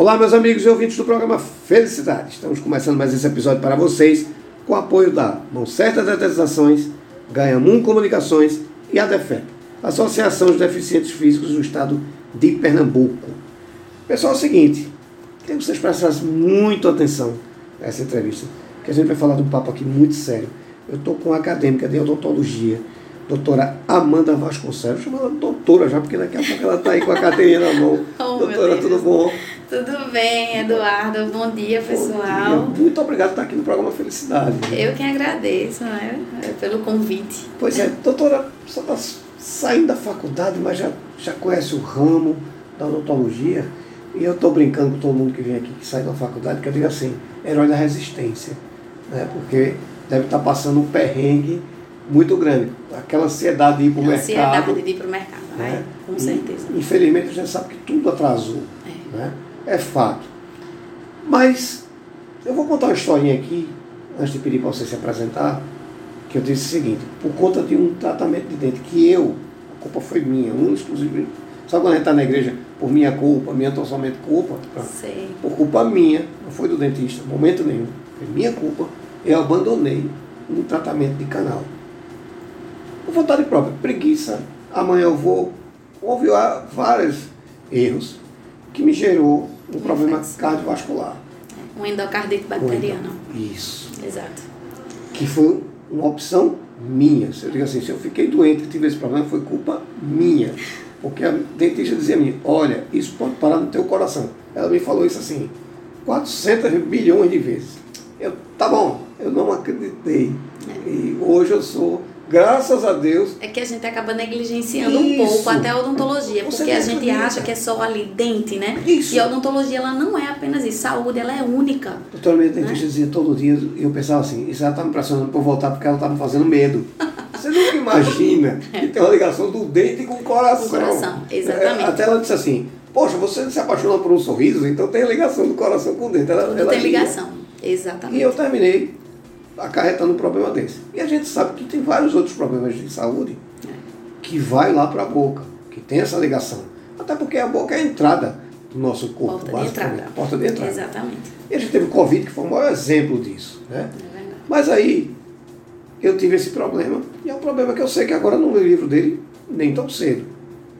Olá, meus amigos e ouvintes do programa Felicidade. Estamos começando mais esse episódio para vocês com o apoio da Mão Certa Detetizações, Ganhamun Comunicações e a DEFEP, Associação dos Deficientes Físicos do Estado de Pernambuco. Pessoal, é o seguinte, queria que vocês prestassem muito atenção nessa entrevista, porque a gente vai falar de um papo aqui muito sério. Eu estou com uma acadêmica de odontologia, doutora Amanda Vasconcelos, chama ela de doutora já, porque daqui a pouco ela está aí com a carteirinha na mão. Oh, doutora, tudo bom? Tudo bem, Eduardo. Bom dia, pessoal. Bom dia. Muito obrigado por estar aqui no programa Felicidade. Eu que agradeço né, pelo convite. Pois é, doutora, você está saindo da faculdade, mas já, já conhece o ramo da odontologia. E eu estou brincando com todo mundo que vem aqui, que sai da faculdade, que eu digo assim, herói da resistência. Né? Porque deve estar passando um perrengue muito grande. Aquela ansiedade de ir para o mercado. Ansiedade de ir para o mercado, né? né? Com certeza. Infelizmente a gente sabe que tudo atrasou. É. Né? É fato. Mas eu vou contar uma historinha aqui, antes de pedir para você se apresentar, que eu disse o seguinte, por conta de um tratamento de dente que eu, a culpa foi minha, um exclusivo. Sabe quando a gente está na igreja por minha culpa, minha totalmente culpa? Sim. Por culpa minha, não foi do dentista, momento nenhum. Foi minha culpa, eu abandonei um tratamento de canal. Por vontade própria, preguiça. Amanhã eu vou. Houve vários erros que me gerou um problema cardiovascular. Um endocardite bacteriano. Isso. Exato. Que foi uma opção minha. Se eu digo assim, se eu fiquei doente e tive esse problema, foi culpa minha. Porque a dentista dizia a mim, olha, isso pode parar no teu coração. Ela me falou isso assim, 400 bilhões de vezes. Eu, tá bom, eu não acreditei. É. E hoje eu sou graças a Deus. É que a gente acaba negligenciando Isso. um pouco até a odontologia, Você porque a gente acha que é só ali dente, né? Isso. E a odontologia ela não é apenas isso, saúde ela é única. Doutora, minha dentista né? dizia todo dia, e eu pensava assim, isso ela está me pressionando para voltar porque ela está me fazendo medo. Você nunca imagina que tem uma ligação do dente com o coração. Com o coração, exatamente. É, até ela disse assim, poxa, você se apaixona por um sorriso, então tem ligação do coração com o dente. Ela, Tudo ela tem ligação, exatamente. E eu terminei acarretando um problema desse. E a gente sabe que tem vários outros problemas de saúde que vai lá para a boca, que tem essa ligação. Até porque a boca é a entrada do nosso corpo. Porta de entrada. Porta de entrada. Exatamente. E a gente teve o Covid, que foi o maior exemplo disso. Né? É Mas aí eu tive esse problema, e é um problema que eu sei que agora não me livro dele nem tão cedo.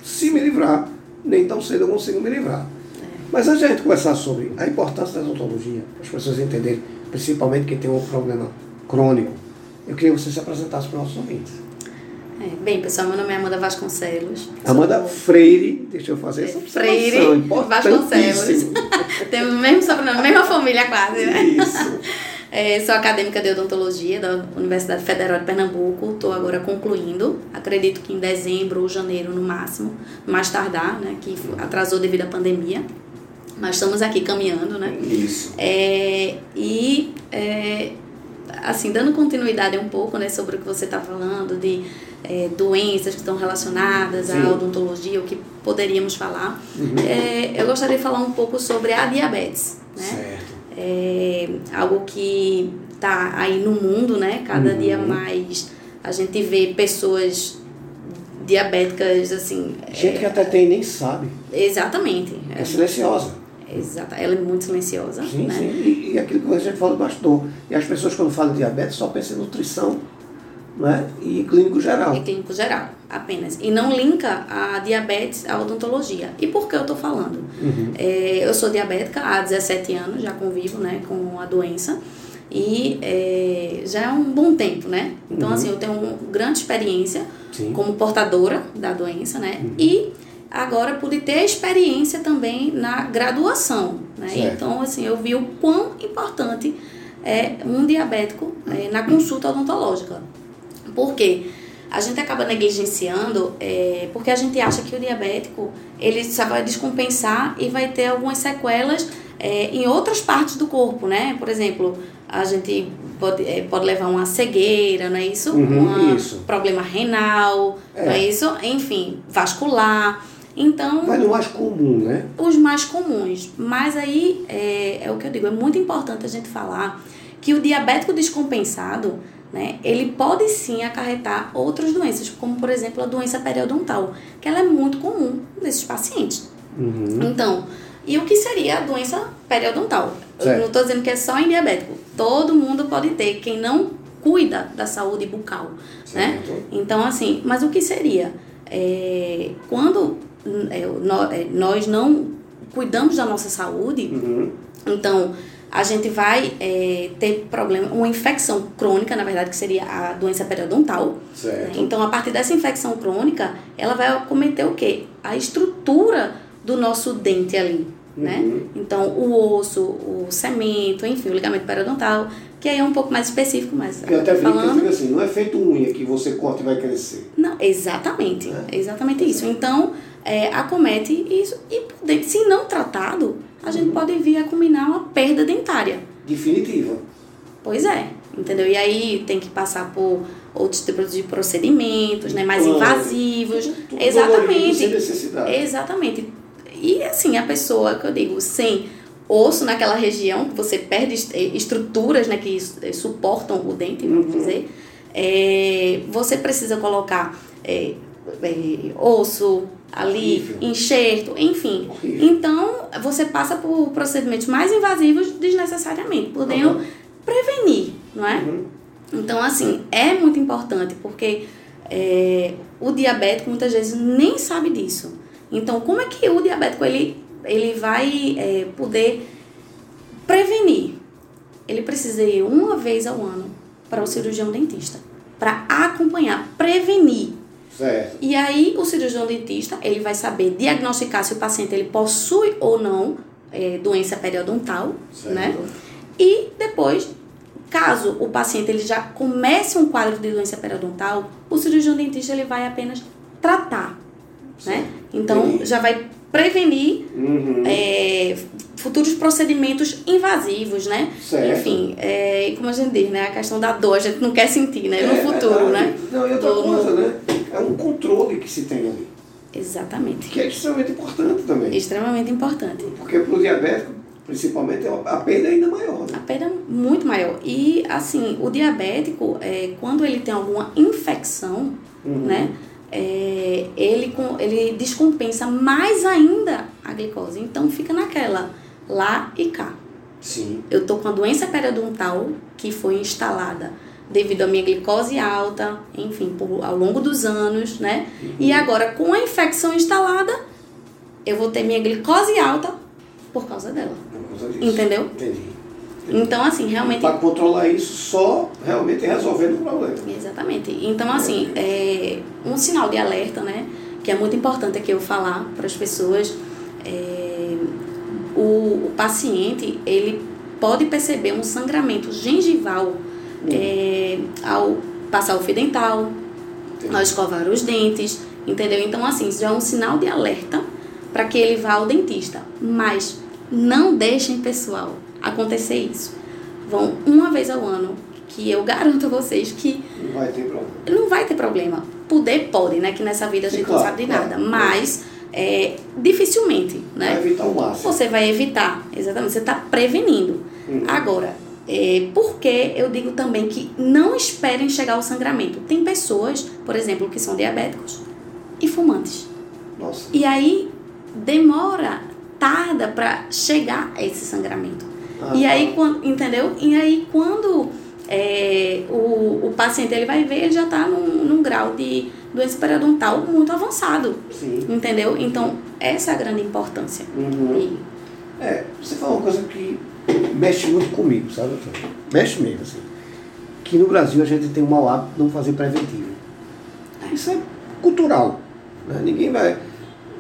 Se me livrar, nem tão cedo eu consigo me livrar. É. Mas antes de a gente conversar sobre a importância da odontologia, para as pessoas entenderem, principalmente quem tem um problema crônico. Eu queria que você se apresentasse para os nossos ouvintes. É, bem, pessoal, meu nome é Amanda Vasconcelos. Amanda Freire, deixa eu fazer essa Freire Vasconcelos. Temos o mesmo sobrenome, mesma família quase, né? Isso. É, sou acadêmica de odontologia da Universidade Federal de Pernambuco. Estou agora concluindo. Acredito que em dezembro ou janeiro, no máximo, mais tardar, né? Que atrasou devido à pandemia. Mas estamos aqui caminhando, né? Isso. É, e é, assim, dando continuidade um pouco, né, sobre o que você está falando, de é, doenças que estão relacionadas Sim. à odontologia, o que poderíamos falar, uhum. é, eu gostaria de falar um pouco sobre a diabetes, né? Certo. É algo que está aí no mundo, né? Cada uhum. dia mais a gente vê pessoas diabéticas, assim... Gente que até tem nem sabe. Exatamente. É silenciosa. Exato, ela é muito silenciosa. Sim, né? sim. E, e aquilo que a gente fala do bastidor. E as pessoas, quando falam de diabetes, só pensam em nutrição né? e clínico geral. É clínico geral, apenas. E não linka a diabetes à odontologia. E por que eu estou falando? Uhum. É, eu sou diabética há 17 anos, já convivo né, com a doença. E é, já é um bom tempo, né? Então, uhum. assim, eu tenho uma grande experiência Sim. como portadora da doença, né? Uhum. E agora pude ter experiência também na graduação. Né? Então, assim, eu vi o quão importante é um diabético é, na consulta odontológica. Por quê? A gente acaba negligenciando é, porque a gente acha que o diabético ele só vai descompensar e vai ter algumas sequelas é, em outras partes do corpo, né? Por exemplo, a gente pode, é, pode levar uma cegueira, não é isso? Uhum, um problema renal, É. não é isso? Enfim, vascular. Então, Mas no mais comum, né? os mais comuns. Mas aí é, é o que eu digo, é muito importante a gente falar que o diabético descompensado, né, ele pode sim acarretar outras doenças, como por exemplo a doença periodontal, que ela é muito comum nesses pacientes. Uhum. Então, E o que seria a doença periodontal? Eu Certo. não estou dizendo que é só em diabético. Todo mundo pode ter, quem não cuida da saúde bucal, né? Certo. Então, assim, mas o que seria? É, quando nós não cuidamos da nossa saúde, Uhum. então a gente vai é, ter problema, uma infecção crônica, na verdade, que seria a doença periodontal. né? Certo. Então, a partir dessa infecção crônica, ela vai acometer o quê? A estrutura do nosso dente ali, né? Uhum. Então, o osso, o cemento, enfim, o ligamento periodontal, que aí é um pouco mais específico, mas Eu até falando... assim, não é feito unha que você corta e vai crescer. Não, exatamente, É. exatamente isso. Então, é, acomete isso e, se não tratado, a Uhum. gente pode vir a combinar uma perda dentária. Definitiva. Pois é, entendeu? E aí tem que passar por outros tipos de procedimentos, né, mais invasivos. Tudo Exatamente. Sem necessidade. Exatamente. E assim, a pessoa, que eu digo, sem osso naquela região, que você perde eh, estruturas né, que eh, suportam o dente, vamos Uhum. dizer, é, você precisa colocar é, é, osso ali, Horrível. enxerto, enfim. Horrível. Então, você passa por procedimentos mais invasivos desnecessariamente, podendo Uhum. prevenir, não é? Uhum. Então, assim, é muito importante, porque é, o diabético muitas vezes nem sabe disso. Então, como é que o diabético ele, ele vai é, poder prevenir? Ele precisa ir uma vez ao ano para o cirurgião dentista, para acompanhar, prevenir. Certo. E aí, o cirurgião dentista, ele vai saber diagnosticar se o paciente ele possui ou não é, doença periodontal, Certo. né? E depois, caso o paciente ele já comece um quadro de doença periodontal, o cirurgião dentista ele vai apenas tratar, né? Então Entendi. já vai prevenir Uhum. é, futuros procedimentos invasivos, né? Certo. Enfim, é, como a gente diz, né? A questão da dor, a gente não quer sentir, né? No É futuro, né? Não, e outra coisa, né? É um controle que se tem ali. Exatamente. Que é extremamente importante também. Extremamente importante. Porque para o diabético, principalmente, a perda é ainda maior. A Né? perda é muito maior. E, assim, o diabético, é, quando ele tem alguma infecção, Uhum. né? é, ele, ele descompensa mais ainda a glicose. Então, fica naquela, lá e cá. Sim. Eu tô com a doença periodontal que foi instalada devido à minha glicose alta, enfim, por, ao longo dos anos, né? E agora, com a infecção instalada, eu vou ter minha glicose alta por causa dela. Por causa disso. Entendeu? Entendi. Então, assim, realmente. Para controlar isso, só realmente resolvendo o problema. Exatamente. Então, assim, é um sinal de alerta, né? Que é muito importante aqui eu falar para as pessoas. é, o, o paciente, ele pode perceber um sangramento gengival é, ao passar o fio dental, Entendi. ao escovar os dentes, entendeu? Então, assim, isso já é um sinal de alerta para que ele vá ao dentista. Mas não deixem, pessoal, acontecer isso. Vão uma vez ao ano, que eu garanto a vocês que Não vai ter problema. não vai ter problema. Poder pode, né? Que nessa vida a gente claro, não sabe de claro. nada. Mas, é, dificilmente, Vai né? evitar o máximo. Você vai evitar, exatamente. Você está prevenindo. Uhum. Agora, é, por que eu digo também que não esperem chegar ao sangramento? Tem pessoas, por exemplo, que são diabéticos e fumantes. Nossa. E aí demora, tarda para chegar a esse sangramento. Ah, e tá. aí, quando, entendeu? E aí quando é, o, o paciente ele vai ver, ele já está num, num grau de doença periodontal muito avançado. Sim. Entendeu? Então, essa é a grande importância. Uhum. E- É, você falou uma coisa que mexe muito comigo, sabe? doutor? Mexe mesmo, assim. Que no Brasil a gente tem um mau hábito de não fazer preventivo. Isso é cultural. Né? Ninguém vai.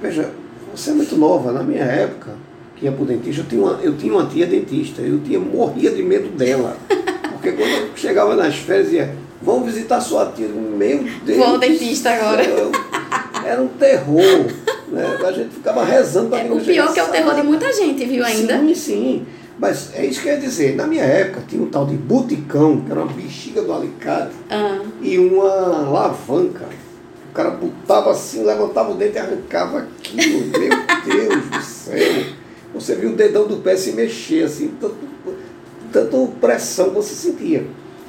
Veja, você é muito nova. Na minha época, que ia pro dentista, eu tinha uma, eu tinha uma tia dentista. Eu tinha, morria de medo dela. Porque quando eu chegava nas férias, ia, vamos visitar sua tia. Meu Deus. Vou ao dentista agora. Era um terror. Né? A gente ficava rezando para É, o pior que é o terror de muita gente, viu ainda? Sim, sim. Mas é isso que eu ia dizer. Na minha época tinha um tal de buticão, que era uma bexiga do alicate, Ah, e uma alavanca. O cara botava assim, levantava o dente e arrancava aquilo. Meu Deus do céu. Você viu o dedão do pé se mexer, assim, tanto, tanto pressão você sentia.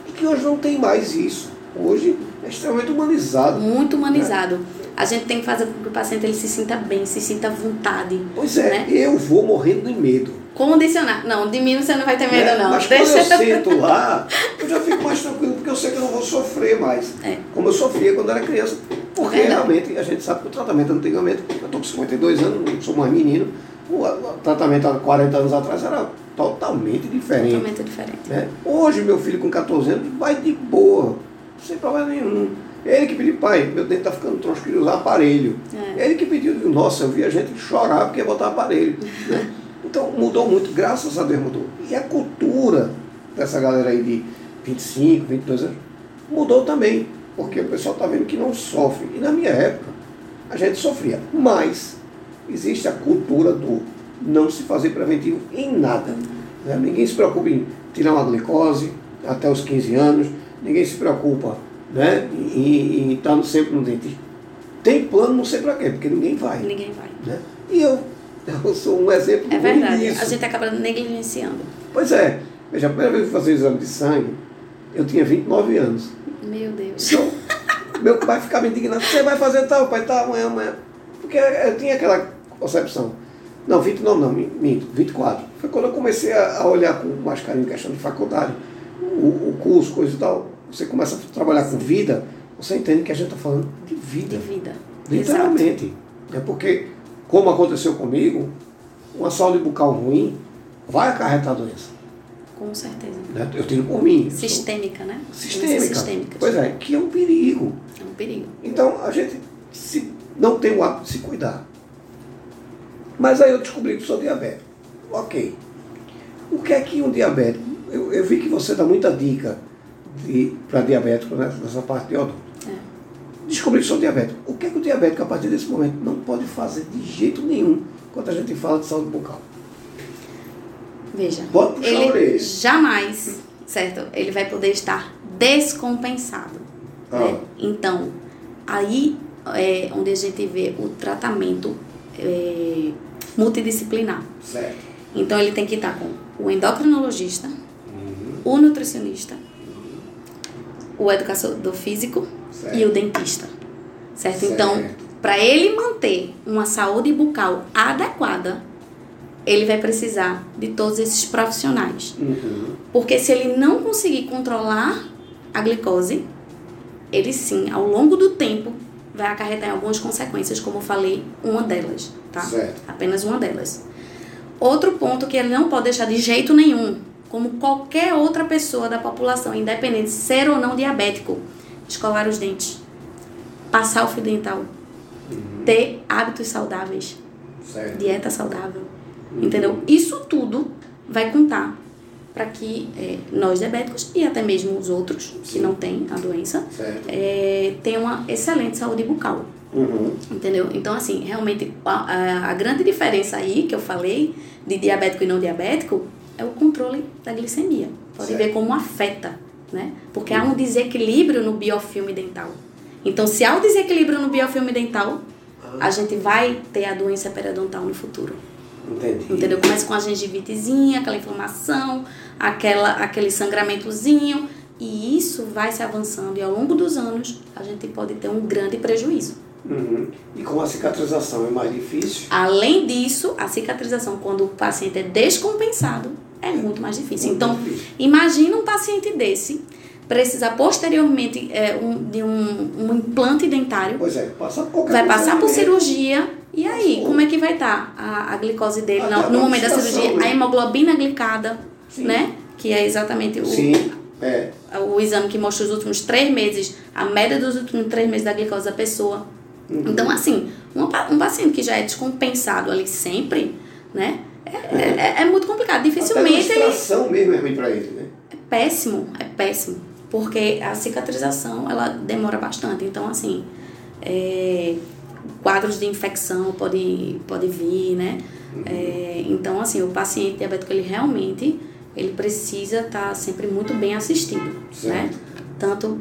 E que hoje não tem mais isso. Hoje é extremamente humanizado. muito humanizado. A gente tem que fazer com que o paciente ele se sinta bem, se sinta à vontade. Pois é, né? eu vou morrendo de medo. Condicionar. Não, de mim você não vai ter medo, né? não. Mas quando eu sento lá, eu já fico mais tranquilo, porque eu sei que eu não vou sofrer mais. É. Como eu sofria quando era criança. Porque Verdade. realmente a gente sabe que o tratamento antigamente, eu estou com 52 anos, não sou mais menino, o, o tratamento há 40 anos atrás era totalmente diferente. Totalmente diferente. né? Hoje, meu filho com 14 anos vai de boa, sem problema nenhum. Ele que pediu, pai, meu dente está ficando troncho, queria usar aparelho. É. Ele que pediu, nossa, eu vi a gente chorar porque ia botar aparelho. né? Então mudou muito, graças a Deus mudou. E a cultura dessa galera aí de 25, 22 anos mudou também, porque o pessoal está vendo que não sofre. E na minha época, a gente sofria. Mas existe a cultura do não se fazer preventivo em nada. né? Ninguém se preocupa em tirar uma glicose até os 15 anos, ninguém se preocupa né, em, estar sempre no dentista. Tem plano, não sei para quê, porque ninguém vai. Ninguém vai. Né? E eu, eu sou um exemplo É verdade. disso. A gente acaba negligenciando. Pois é, veja, a primeira vez que eu fazer o exame de sangue, eu tinha 29 anos. Meu Deus. Então, meu pai ficava indignado, você vai fazer tal, pai, tá, amanhã, amanhã. Porque eu tinha aquela concepção. Não, 29 não, minto, 24. Foi quando eu comecei a, olhar com mais carinho questão de faculdade, o, o curso, coisa e tal. Você começa a trabalhar com vida, você entende que a gente está falando de vida. De vida. Literalmente. É porque, como aconteceu comigo, uma saúde bucal ruim vai acarretar doença. Com certeza. Né? Eu tiro por mim. Sistêmica, né? Sistêmica. Doenças sistêmicas. Pois é, que é um perigo. É um perigo. Então, a gente se, não tem o hábito de se cuidar. Mas aí eu descobri que sou diabético. Ok. O que é que um diabético... Eu, eu vi que você dá muita dica para diabético né, nessa parte de odonto. Descobri que sou diabético. O que é que o diabético, a partir desse momento, não pode fazer de jeito nenhum quando a gente fala de saúde bucal? Veja. Pode puxar a ele orelha. jamais, certo? Ele vai poder estar descompensado. Ah. né? Então, aí é onde a gente vê o tratamento é, multidisciplinar. Certo. Então, ele tem que estar com o endocrinologista, o nutricionista, o educador físico Certo. e o dentista. Certo? Certo. Então, para ele manter uma saúde bucal adequada, ele vai precisar de todos esses profissionais. Uhum. Porque se ele não conseguir controlar a glicose, ele sim, ao longo do tempo, vai acarretar em algumas consequências, como eu falei, uma delas, tá? Certo. Apenas uma delas. Outro ponto que ele não pode deixar de jeito nenhum, como qualquer outra pessoa da população, independente de ser ou não diabético, escovar os dentes, passar o fio dental, ter hábitos saudáveis, Certo. dieta saudável, entendeu? Isso tudo vai contar para que eh, nós diabéticos e até mesmo os outros que não têm a doença eh, tenham uma excelente saúde bucal. Uhum. Entendeu? Então, assim, realmente, a, a- a grande diferença aí que eu falei de diabético e não diabético é o controle da glicemia. Pode Certo. ver como afeta, né? Porque há um desequilíbrio no biofilme dental. Então, se há um desequilíbrio no biofilme dental, a gente vai ter a doença periodontal no futuro. Entendi. Entendeu? Começa com a gengivitezinha, aquela inflamação, aquela, aquele sangramentozinho. E isso vai se avançando e ao longo dos anos a gente pode ter um grande prejuízo. Uhum. E com a cicatrização é mais difícil? Além disso, a cicatrização, quando o paciente é descompensado, é muito mais difícil. Então, imagina um paciente desse precisar posteriormente é, um, de um, um implante dentário, Pois é, passa vai passar por cirurgia, e aí, Passou. como é que vai estar a, a glicose dele no, no momento da cirurgia? né? A hemoglobina glicada, Sim. né? Que é exatamente o, Sim, é. o exame que mostra os últimos três meses, a média dos últimos três meses da glicose da pessoa. Uhum. Então, assim, pa- um paciente que já é descompensado ali sempre, né? É, é, é muito complicado. Até a Dificilmente ele. mesmo é ruim pra ele, né? É péssimo, é péssimo. Porque a cicatrização, ela demora bastante. Então, assim, é, quadros de infecção pode, pode vir, né? É, então, assim, o paciente diabético, ele realmente, ele precisa estar sempre muito bem assistido, né? Certo. Tanto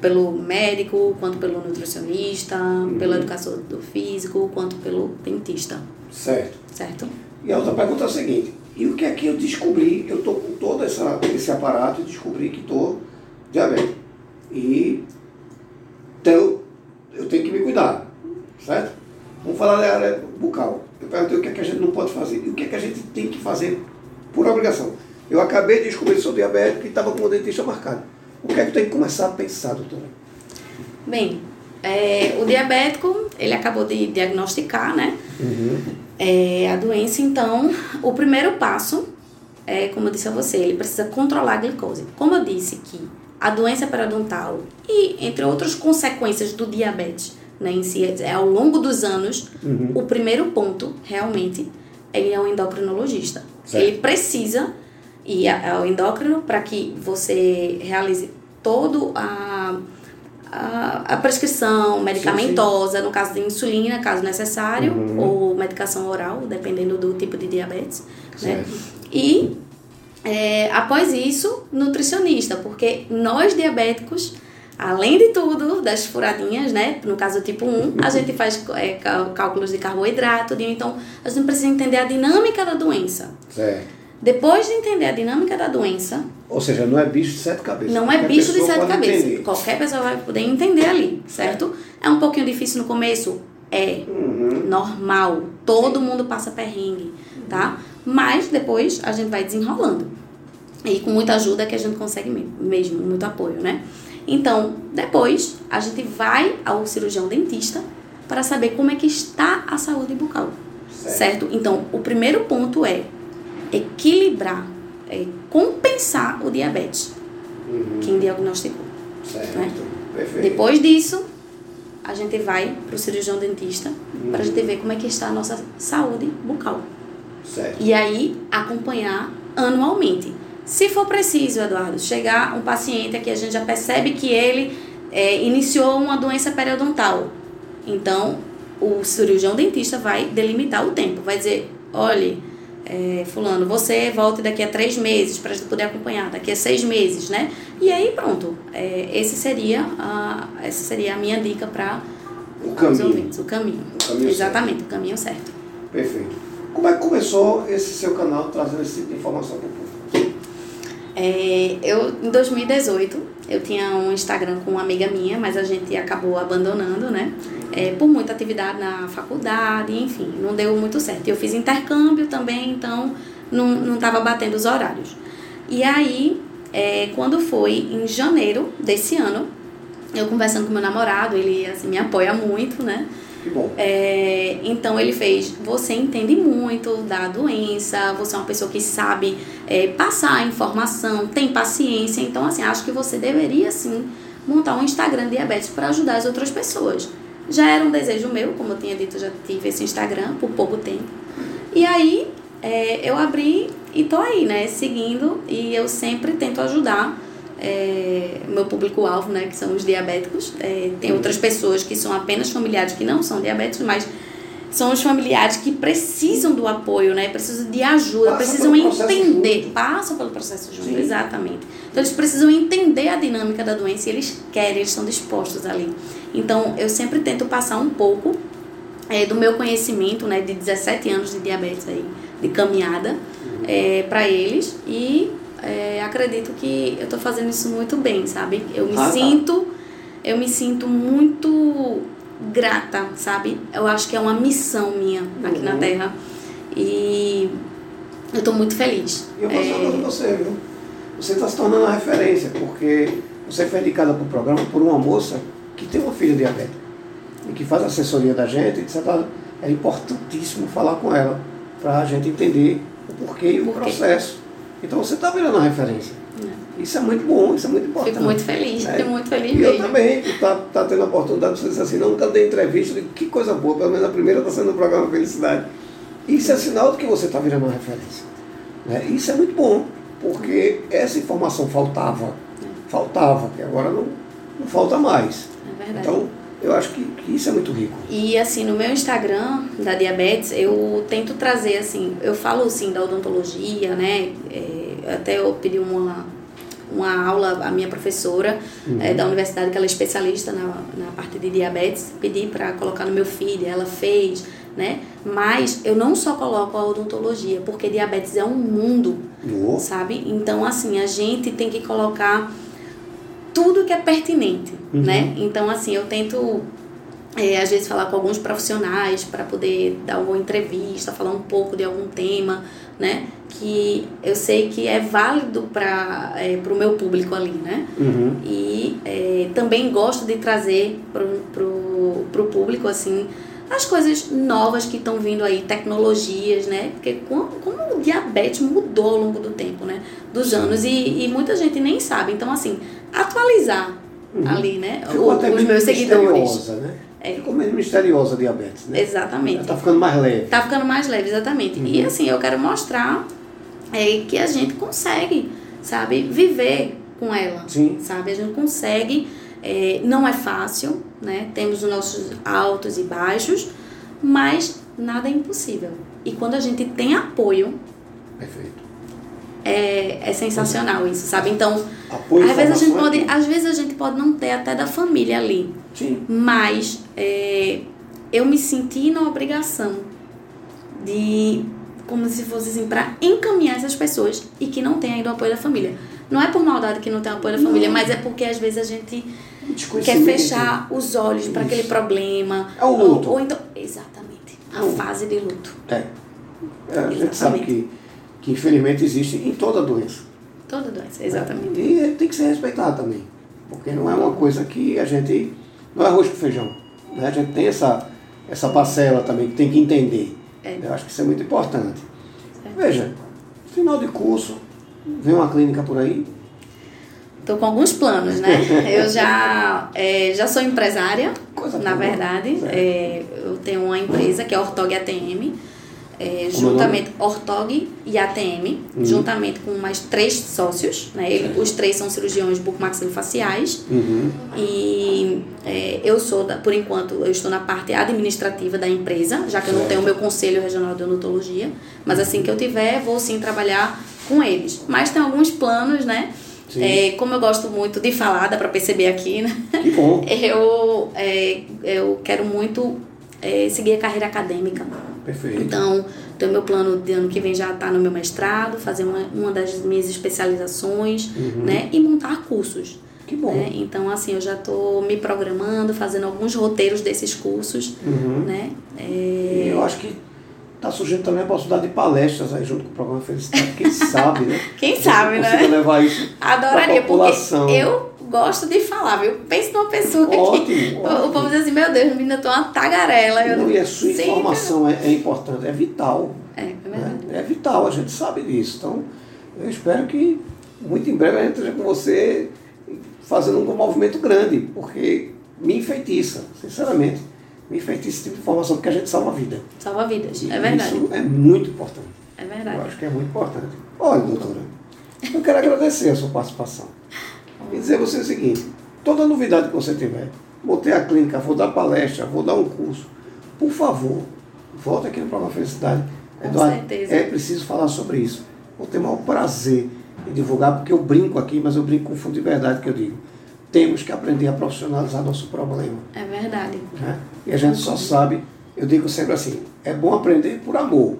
pelo médico, quanto pelo nutricionista, pelo educador do físico, quanto pelo dentista, Certo. certo? E a outra pergunta é a seguinte, e o que é que eu descobri? Eu estou com todo essa, esse aparato e descobri que estou diabético. E então, eu tenho que me cuidar, certo? Vamos falar da área bucal. Eu perguntei o que, é que a gente não pode fazer e o que, é que a gente tem que fazer por obrigação. Eu acabei de descobrir que sou diabético e estava com o dentista marcado. O que é que eu tenho que começar a pensar, doutora? Bem, é, o diabético, ele acabou de diagnosticar, né? Uhum. É, a doença, então, o primeiro passo é, como eu disse a você, ele precisa controlar a glicose. Como eu disse que a doença periodontal e, entre outras consequências do diabetes, né, em si, é ao longo dos anos, Uhum. o primeiro ponto, realmente, ele é um endocrinologista. Certo. Ele precisa ir ao endócrino para que você realize todo a, a, a prescrição medicamentosa, no caso de insulina, caso necessário, Uhum. ou medicação oral, dependendo do tipo de diabetes. Né? E é, após isso, nutricionista, porque nós diabéticos, além de tudo, das furadinhas, né? No caso tipo 1, a gente faz é, cá- cálculos de carboidrato, de- então a gente precisa entender a dinâmica da doença. Certo. Depois de entender a dinâmica da doença, Ou seja, não é bicho de sete cabeças. não é Qualquer bicho de sete cabeças. entender. Qualquer pessoa vai poder entender ali, certo? É um pouquinho difícil no começo? É. Uhum. Normal. Todo mundo passa perrengue, tá? Mas depois a gente vai desenrolando. E com muita ajuda que a gente consegue me- mesmo, muito apoio, né? Então, depois a gente vai ao cirurgião dentista para saber como é que está a saúde bucal. Certo. Certo? Então, o primeiro ponto é equilibrar, é compensar o diabetes. Uhum. Quem diagnosticou. Certo. né? Perfeito. Depois disso, a gente vai para o cirurgião dentista Uhum. para a gente ver como é que está a nossa saúde bucal. Certo. E aí, acompanhar anualmente. Se for preciso, Eduardo, chegar um paciente que a gente já percebe que ele é, iniciou uma doença periodontal. Então, o cirurgião dentista vai delimitar o tempo. Vai dizer, olhe, é, fulano, você volte daqui a três meses para a gente poder acompanhar, daqui a seis meses, né? E aí, pronto. É, esse seria a, essa seria a minha dica para O os caminho. ouvintes. O caminho. O caminho Exatamente, o caminho certo. Perfeito. Como é que começou esse seu canal trazendo esse tipo de informação para o público? É, eu, em 2018, eu tinha um Instagram com uma amiga minha, mas a gente acabou abandonando, né? É, por muita atividade na faculdade, enfim, não deu muito certo. Eu fiz intercâmbio também, então não, não tava batendo os horários. E aí, é, quando foi em janeiro desse ano, eu conversando com meu namorado, ele assim, me apoia muito, né? Que bom. É, então ele fez, você entende muito da doença, você é uma pessoa que sabe é, passar informação, tem paciência, então assim, acho que você deveria sim montar um Instagram diabetes para ajudar as outras pessoas. Já era um desejo meu, como eu tinha dito, já tive esse Instagram por pouco tempo. E aí é, eu abri e tô aí, né, seguindo e eu sempre tento ajudar é, meu público-alvo, né, que são os diabéticos. É, tem outras pessoas que são apenas familiares que não são diabéticos, mas são os familiares que precisam do apoio, né, precisam de ajuda, Passa precisam entender, junto. passam pelo processo junto, Sim. exatamente. Então eles precisam entender a dinâmica da doença e eles querem, eles estão dispostos ali. Então eu sempre tento passar um pouco é, do meu conhecimento, né, de 17 anos de diabetes aí, de caminhada, é, para eles e é, acredito que eu tô fazendo isso muito bem, sabe? Eu me Ah, tá. sinto, eu me sinto muito grata, sabe? Eu acho que é uma missão minha aqui na Uhum. Terra e eu tô muito feliz. E eu uma coisa pra você, viu? Você está se tornando uma referência, porque você foi indicada para o programa por uma moça que tem uma filha diabética e que faz assessoria da gente, etc. É importantíssimo falar com ela para a gente entender o porquê e o Por processo. Então você está virando uma referência. Isso é muito bom, isso é muito importante. Fico muito feliz, É. fico muito feliz E eu mesmo. também, tu tá, tá tendo a oportunidade de você dizer assim, não, nunca dei entrevista, eu digo, que coisa boa, pelo menos a primeira está sendo o programa Felicidade. Isso é sinal de que você está virando uma referência. Né? Isso é muito bom, porque essa informação faltava, faltava, que agora não, não falta mais. É verdade. Então, eu acho que, que isso é muito rico. E assim, no meu Instagram da diabetes, eu tento trazer assim, eu falo assim da odontologia, né? É, até eu pedi uma, uma aula à minha professora é, da universidade, que ela é especialista na, na parte de diabetes, pedi para colocar no meu feed, ela fez, né? Mas eu não só coloco a odontologia, porque diabetes é um mundo, sabe? Então, assim, a gente tem que colocar tudo que é pertinente, Uhum. né? Então, assim, eu tento é, às vezes falar com alguns profissionais para poder dar uma entrevista, falar um pouco de algum tema, né? Que eu sei que é válido para é, o meu público ali, né? Uhum. E é, também gosto de trazer para pro público, assim, as coisas novas que estão vindo aí, tecnologias, né? Porque como, como o diabetes mudou ao longo do tempo, né? Dos anos, e, e muita gente nem sabe. Então, assim, atualizar Uhum. ali, né? Ficou O- até os meus seguidores. misteriosa, né? É. Ficou meio misteriosa a diabetes, né? Exatamente. Ela tá ficando mais leve. Tá ficando mais leve, exatamente. Uhum. E assim, eu quero mostrar é, que a gente consegue, sabe, viver com ela. Sim. Sabe? A gente consegue. É, não é fácil, né? Temos os nossos altos e baixos, mas nada é impossível. E quando a gente tem apoio, Perfeito. é, é sensacional isso, sabe? Então, Apoio às vezes, a gente informação pode, é às vezes a gente pode não ter até da família ali. Sim. mas é, eu me senti na obrigação de, como se fosse assim, para encaminhar essas pessoas e que não tem ainda o apoio da família. Não é por maldade que não tem o apoio da família, Não. mas é porque às vezes a gente quer fechar os olhos para aquele problema. É o luto. Ou, ou então, exatamente, a Não. fase de luto. É. É, a gente sabe que, que infelizmente existe em toda doença. Toda doença, exatamente. E tem que ser respeitado também. Porque não é uma coisa que a gente. Não é arroz com feijão. Né? A gente tem essa, essa parcela também que tem que entender. É. Eu acho que isso é muito importante. Certo. Veja, final de curso, vem uma clínica por aí. Tô com alguns planos, né? Eu já, é, já sou empresária, Coisa na verdade. Certo. É, eu tenho uma empresa que é a Ortog ATM, é, é juntamente Ortog e ATM, Uhum. juntamente com mais três sócios, né? Ele- os três são cirurgiões bucomaxilofaciais Uhum. e é, eu sou, da, por enquanto, eu estou na parte administrativa da empresa, já que eu não tenho o meu conselho regional de odontologia, mas assim que eu tiver, vou sim trabalhar com eles. Mas tem alguns planos, né? É, como eu gosto muito de falar, dá pra perceber aqui, né? Que bom. Eu, é, eu quero muito é, seguir a carreira acadêmica. Perfeito. Então, então, meu plano de ano que vem já está no meu mestrado, fazer uma, uma das minhas especializações, Uhum. né? E montar cursos. Que bom. Né? Então, assim, eu já estou me programando, fazendo alguns roteiros desses cursos, Uhum. né? É, eu acho que está surgindo também a possibilidade de palestras aí junto com o programa Felicidade. Quem sabe, né? Quem sabe, né? levar isso adoraria, população. porque eu gosto de falar, viu? Pense numa pessoa que Ótimo, o ótimo. povo diz assim, meu Deus, menina, eu tô uma tagarela. Eu Não, e a sua sempre- informação é, é importante, é vital. É, é né? verdade. É vital, a gente sabe disso. Então, eu espero que muito em breve a gente esteja com você fazendo um movimento grande, porque me enfeitiça, sinceramente. Me enfeitiça esse tipo de informação, porque a gente salva a vida. Salva vidas, E é verdade. Isso é muito importante. É Eu verdade. acho que é muito importante. Olha, doutora, eu quero agradecer a sua participação. E dizer a você o seguinte, toda novidade que você tiver, vou ter a clínica, vou dar palestra, vou dar um curso, por favor, volte aqui no programa Felicidade. Com certeza. é preciso falar sobre isso. Vou ter o maior prazer em divulgar, porque eu brinco aqui, mas eu brinco com fundo de verdade que eu digo. Temos que aprender a profissionalizar nosso problema. É verdade. Né? E a gente só sabe, eu digo sempre assim, é bom aprender por amor,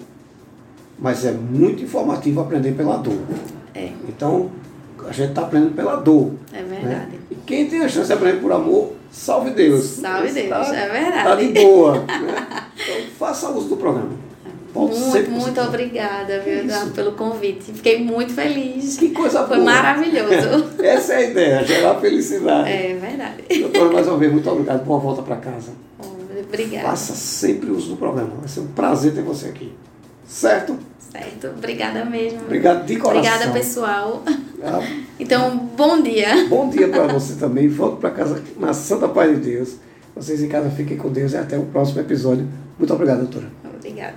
mas é muito informativo aprender pela dor. É, Então, a gente está aprendendo pela dor. é né? verdade. E quem tem a chance de aprender por amor, salve Deus. Salve Deus, tá- é verdade. Tá de boa. né? Então, faça uso do programa. Muito, muito obrigada, viu? Eduardo, pelo convite. Fiquei muito feliz. Que coisa Foi boa. maravilhoso. Essa é a ideia, gerar felicidade. É verdade. Doutora, mais uma vez, muito obrigado. Boa volta para casa. Obrigada. Faça sempre uso do programa. Vai ser um prazer ter você aqui. Certo? Certo, obrigada mesmo. Obrigado de coração. Obrigada, pessoal. Tá? Então, bom dia. Bom dia para você também. Volte para casa na Santa Paz de Deus. Vocês em casa fiquem com Deus e até o próximo episódio. Muito obrigado, doutora. Obrigada.